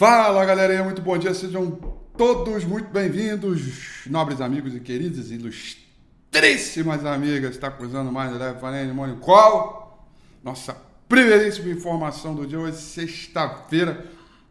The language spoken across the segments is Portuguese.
Fala galerinha, muito bom dia, sejam todos muito bem-vindos, nobres amigos e queridas, ilustríssimas amigas, está cruzando mais leve, Vanessa Mônio, qual? Nossa primeiríssima informação do dia hoje, sexta-feira,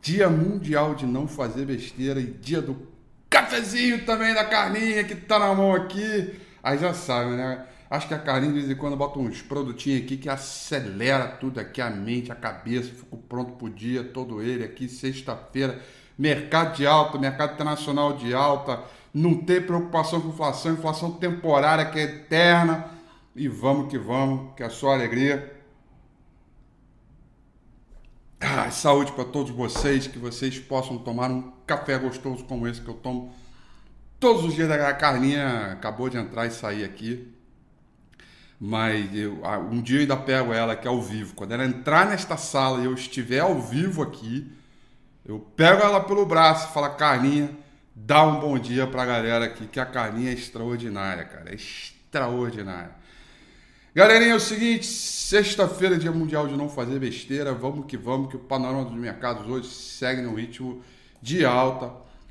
dia mundial de não fazer besteira e dia do cafezinho também da carninha que tá na mão aqui, aí já sabe, né? Acho que a Carlinhos de vez em quando bota uns produtinhos aqui que acelera tudo aqui, a mente, a cabeça, fico pronto pro dia, todo ele aqui, sexta-feira, mercado de alta, mercado internacional de alta, não ter preocupação com inflação, inflação temporária que é eterna, e vamos que vamos, que é só alegria. Ah, saúde para todos vocês, que vocês possam tomar um café gostoso como esse que eu tomo todos os dias. A Carlinha acabou de entrar e sair aqui mas eu, um dia eu ainda pego ela aqui ao vivo. Quando ela entrar nesta sala e eu estiver ao vivo aqui, eu pego ela pelo braço e falo, Carlinha, dá um bom dia pra galera aqui, que a Carlinha é extraordinária, cara. É extraordinária. Galerinha, é o seguinte, sexta-feira, dia mundial de não fazer besteira, vamos que vamos, que o panorama dos mercados hoje segue no ritmo de alta.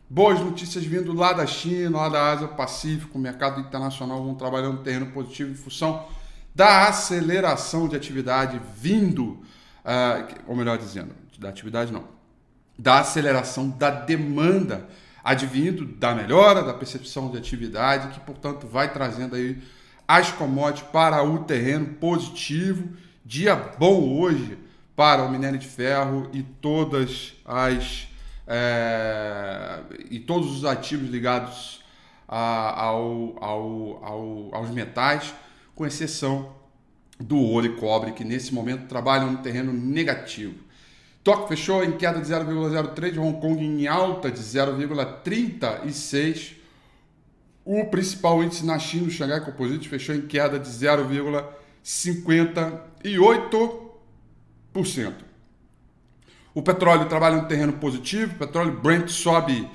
Boas notícias vindo lá da China, lá da Ásia Pacífico, mercado internacional vão trabalhando no terreno positivo em função da aceleração de atividade vindo, uh, ou melhor dizendo, da atividade não, da aceleração da demanda advindo da melhora da percepção de atividade, que portanto vai trazendo aí as commodities para o terreno positivo. Dia bom hoje para o minério de ferro e todas as é, e todos os ativos ligados a, ao, ao, ao, aos metais com exceção do ouro e cobre, que nesse momento trabalham no terreno negativo. Tóquio fechou em queda de 0,03, Hong Kong em alta de 0,36. O principal índice na China, o Xangai Composite, fechou em queda de 0,58%. O petróleo trabalha no terreno positivo, o petróleo Brent sobe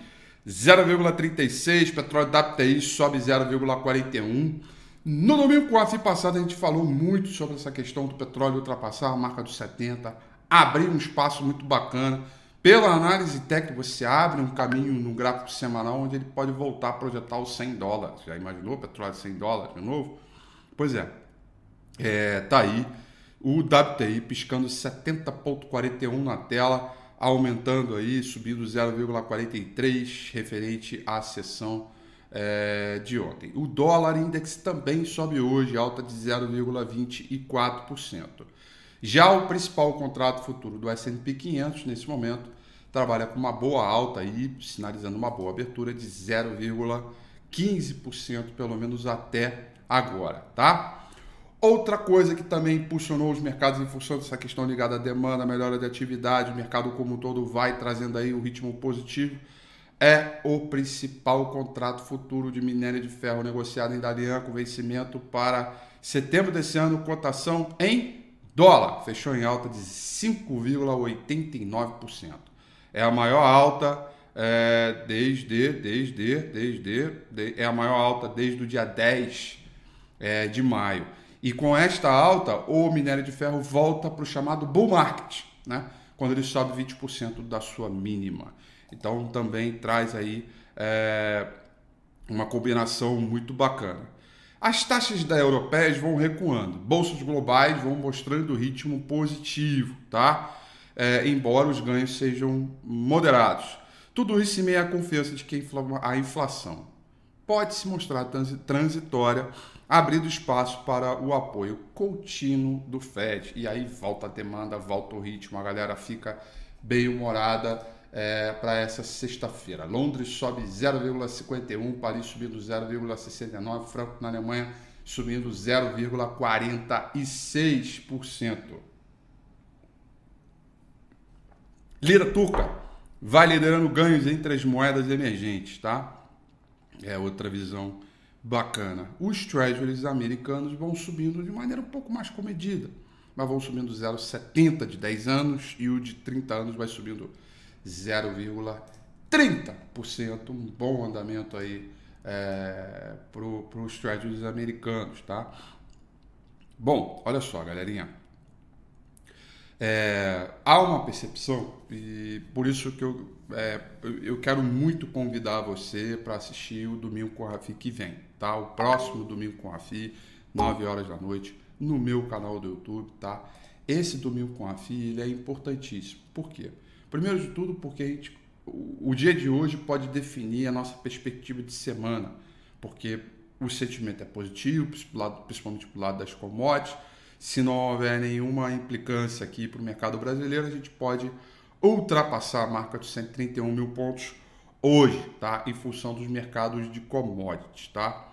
0,36, petróleo WTI sobe 0,41. No domingo FI passada a gente falou muito sobre essa questão do petróleo ultrapassar a marca dos 70, abrir um espaço muito bacana. Pela análise técnica, você abre um caminho no gráfico semanal onde ele pode voltar a projetar os 100 dólares. Já imaginou o petróleo de 100 dólares de novo? Pois é, é tá aí o WTI piscando 70,41 na tela, aumentando aí, subindo 0,43 referente à sessão é, de ontem. O dólar index também sobe hoje, alta de 0,24%. Já o principal contrato futuro do S&P 500 nesse momento trabalha com uma boa alta aí, sinalizando uma boa abertura de 0,15% pelo menos até agora, tá? Outra coisa que também impulsionou os mercados em função dessa questão ligada à demanda, melhora de atividade, o mercado como um todo vai trazendo aí um ritmo positivo é o principal contrato futuro de minério de ferro negociado em Dalian com vencimento para setembro desse ano, cotação em dólar. Fechou em alta de 5,89%. É a maior alta é, desde, desde, desde, de, é a maior alta desde o dia 10 é, de maio. E com esta alta, o minério de ferro volta para o chamado bull market, né? quando ele sobe 20% da sua mínima. Então também traz aí é, uma combinação muito bacana. As taxas da europeias vão recuando, bolsas globais vão mostrando ritmo positivo, tá? É, embora os ganhos sejam moderados. Tudo isso em meio à confiança de que a inflação pode se mostrar transitória, abrindo espaço para o apoio contínuo do Fed. E aí volta a demanda, volta o ritmo, a galera fica bem humorada é, para essa sexta-feira. Londres sobe 0,51, Paris subindo 0,69, Franco na Alemanha subindo 0,46%. Lira turca vai liderando ganhos entre as moedas emergentes, tá? É outra visão bacana. Os treasuries americanos vão subindo de maneira um pouco mais comedida, mas vão subindo 0,70 de 10 anos e o de 30 anos vai subindo 0,30%, um bom andamento aí é, para os treasuries americanos, tá? Bom, olha só, galerinha. É, há uma percepção, e por isso que eu, é, eu quero muito convidar você para assistir o Domingo com a Rafi que vem, tá? O próximo Domingo com a Rafi, 9 horas da noite, no meu canal do YouTube, tá? Esse Domingo com a Rafi, ele é importantíssimo. Por quê? Primeiro de tudo, porque a gente, o, dia de hoje pode definir a nossa perspectiva de semana, porque o sentimento é positivo, principalmente para o lado das commodities, se não houver nenhuma implicância aqui para o mercado brasileiro, a gente pode ultrapassar a marca de 131 mil pontos hoje, tá? Em função dos mercados de commodities, tá?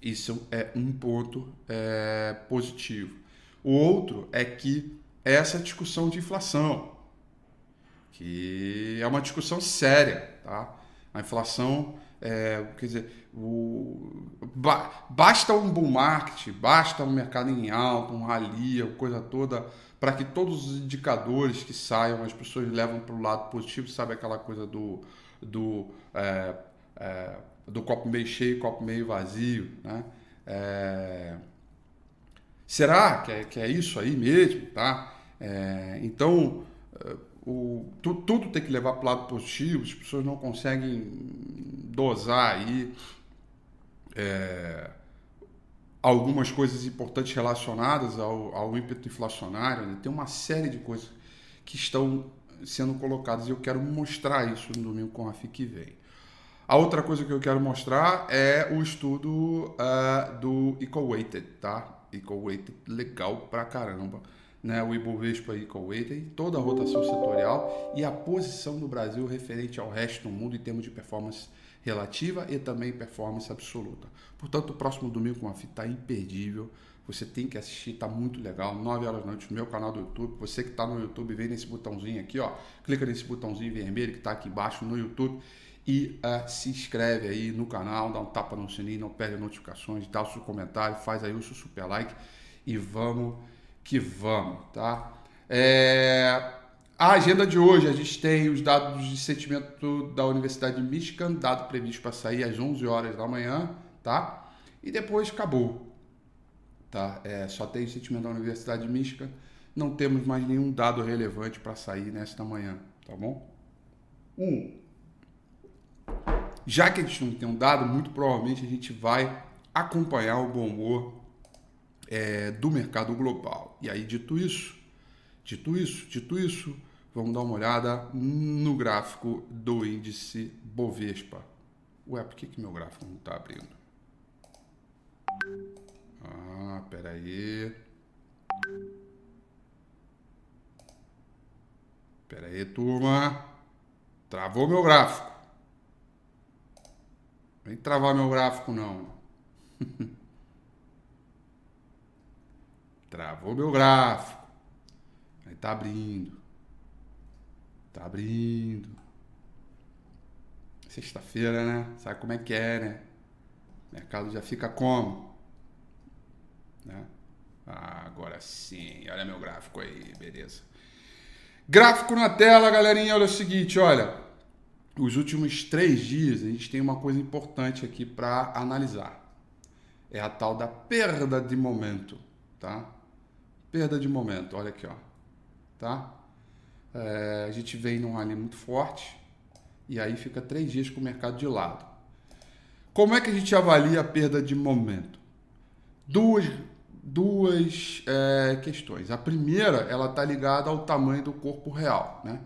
Isso é um ponto é, positivo. O outro é que essa discussão de inflação, que é uma discussão séria, tá? A inflação é, quer dizer, o, ba, basta um bull market, basta um mercado em alta, um rally, coisa toda, para que todos os indicadores que saiam, as pessoas levam para o lado positivo, sabe aquela coisa do, do, é, é, do copo meio cheio, copo meio vazio, né? É, será que é, que é isso aí mesmo, tá? É, então, o, tu, tudo tem que levar para o lado positivo, as pessoas não conseguem dosar aí é, algumas coisas importantes relacionadas ao, ao ímpeto inflacionário. Né? Tem uma série de coisas que estão sendo colocadas e eu quero mostrar isso no domingo com a FIC que vem. A outra coisa que eu quero mostrar é o estudo uh, do Equal Weighted, tá? Equal Weighted, legal pra caramba né, o Ibovespa Equal Weighted, toda a rotação setorial e a posição do Brasil referente ao resto do mundo em termos de performance relativa e também performance absoluta. Portanto, o próximo domingo com a fita está imperdível. Você tem que assistir, está muito legal. 9 horas da noite no meu canal do YouTube. Você que está no YouTube, vem nesse botãozinho aqui, ó. Clica nesse botãozinho vermelho que está aqui embaixo no YouTube e uh, se inscreve aí no canal, dá um tapa no sininho, não perde notificações, dá o seu comentário, faz aí o seu super like e vamos que vamos, tá? É... A agenda de hoje, a gente tem os dados de sentimento da Universidade de Michigan, dado previsto para sair às 11 horas da manhã, tá? E depois acabou, tá? É, só tem o sentimento da Universidade de Michigan, não temos mais nenhum dado relevante para sair nesta manhã, tá bom? Um, já que a gente não tem um dado, muito provavelmente a gente vai acompanhar o bom humor é, do mercado global. E aí, dito isso, dito isso, dito isso, vamos dar uma olhada no gráfico do índice Bovespa. Ué, por que, que meu gráfico não está abrindo? Ah, peraí. Pera aí, turma. Travou meu gráfico. Vem travar meu gráfico, não. Travou meu gráfico. Aí tá abrindo. Tá abrindo. Sexta-feira, né? Sabe como é que é, né? O mercado já fica como? Né? Ah, agora sim. Olha meu gráfico aí, beleza. Gráfico na tela, galerinha. Olha o seguinte, olha. Os últimos três dias a gente tem uma coisa importante aqui para analisar. É a tal da perda de momento, tá? Perda de momento, olha aqui, ó. Tá? É, a gente vem num rally muito forte e aí fica três dias com o mercado de lado. Como é que a gente avalia a perda de momento? Duas, duas é, questões. A primeira, ela está ligada ao tamanho do corpo real, né?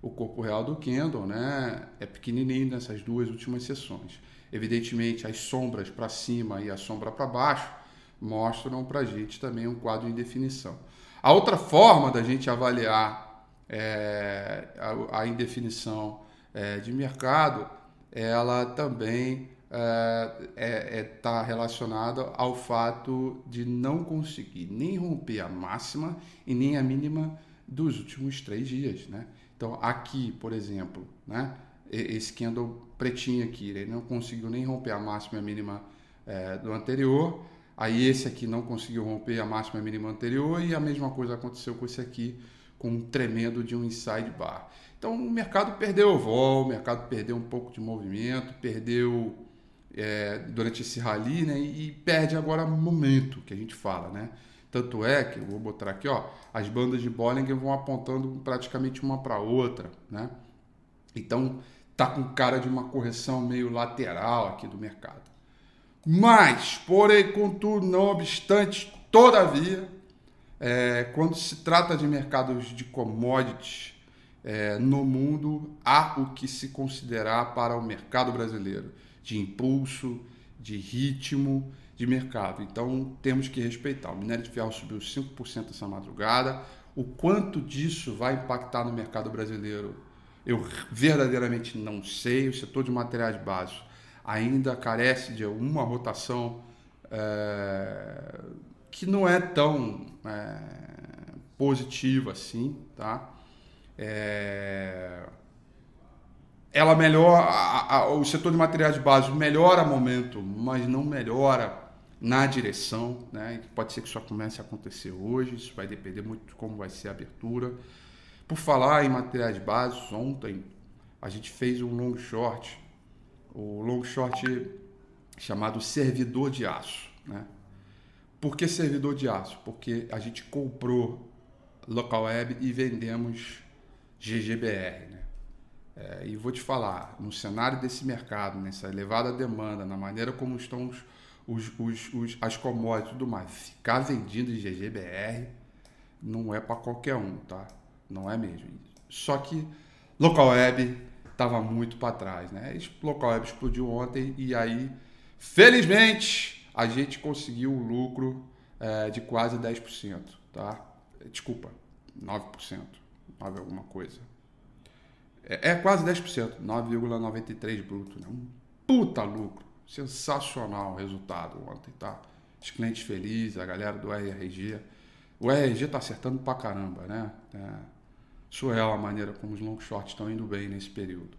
O corpo real do candle, né, é pequenininho nessas duas últimas sessões. Evidentemente, as sombras para cima e a sombra para baixo mostram para a gente também um quadro em definição. A outra forma da gente avaliar é, a, a, indefinição é, de mercado, ela também está é, é, tá relacionada ao fato de não conseguir nem romper a máxima e nem a mínima dos últimos três dias. Né? Então, aqui, por exemplo, né, esse candle pretinho aqui, ele não conseguiu nem romper a máxima e a mínima é, do anterior, Aí esse aqui não conseguiu romper a máxima mínima anterior e a mesma coisa aconteceu com esse aqui, com um tremendo de um inside bar. Então o mercado perdeu o vol, o mercado perdeu um pouco de movimento, perdeu é, durante esse rally, né? E perde agora momento, que a gente fala, né? Tanto é que, eu vou botar aqui, ó, as bandas de Bollinger vão apontando praticamente uma para outra, né? Então, tá com cara de uma correção meio lateral aqui do mercado. Mas, porém, contudo, não obstante, todavia, é, quando se trata de mercados de commodities é, no mundo, há o que se considerar para o mercado brasileiro de impulso, de ritmo de mercado. Então temos que respeitar. O minério de ferro subiu 5% essa madrugada. O quanto disso vai impactar no mercado brasileiro, eu verdadeiramente não sei. O setor de materiais básicos ainda carece de uma rotação é, que não é tão é, positiva assim, tá? É, ela melhora, a, a, o setor de materiais básicos melhora momento, mas não melhora na direção, né? Pode ser que isso comece a acontecer hoje, isso vai depender muito de como vai ser a abertura. Por falar em materiais básicos, ontem a gente fez um long short, o long short chamado servidor de aço, né? Por que servidor de aço? Porque a gente comprou local web e vendemos GGBR, né? É, e vou te falar, no cenário desse mercado, nessa elevada demanda, na maneira como estão os os, os, os, as commodities e tudo mais, ficar vendido em GGBR não é para qualquer um, tá? Não é mesmo. Só que local web estava muito para trás, né? Local web explodiu ontem e aí, felizmente, a gente conseguiu um lucro é, de quase 10%, tá? Desculpa, 9%, 9 alguma coisa. É, é quase 10%, 9,93 bruto, né? Um puta lucro. Sensacional resultado ontem, tá? Os clientes felizes, a galera do RRG. O RRG tá acertando pra caramba, né? É, surreal a maneira como os long shorts estão indo bem nesse período.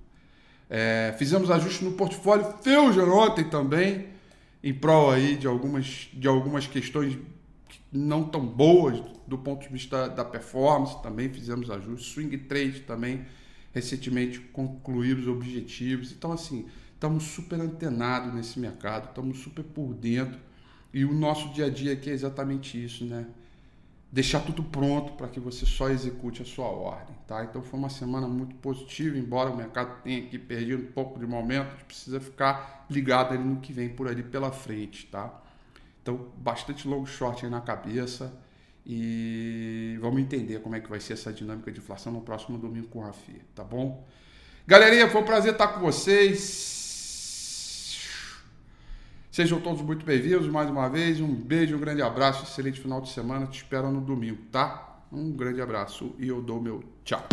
É, fizemos ajustes no portfólio Fusion ontem também, em prol aí de algumas, de algumas questões não tão boas do ponto de vista da performance, também fizemos ajustes. Swing trade também, recentemente concluir os objetivos. Então, assim, estamos super antenados nesse mercado, estamos super por dentro. E o nosso dia a dia aqui é exatamente isso, né? Deixar tudo pronto para que você só execute a sua ordem, tá? Então foi uma semana muito positiva, embora o mercado tenha aqui perdido um pouco de momento, a gente precisa ficar ligado ali no que vem por ali pela frente, tá? Então, bastante long short aí na cabeça e vamos entender como é que vai ser essa dinâmica de inflação no próximo domingo com o Rafi, tá bom? Galerinha, foi um prazer estar com vocês. Sejam todos muito bem-vindos mais uma vez. Um beijo, um grande abraço, excelente final de semana. Te espero no domingo, tá? Um grande abraço e eu dou meu tchau.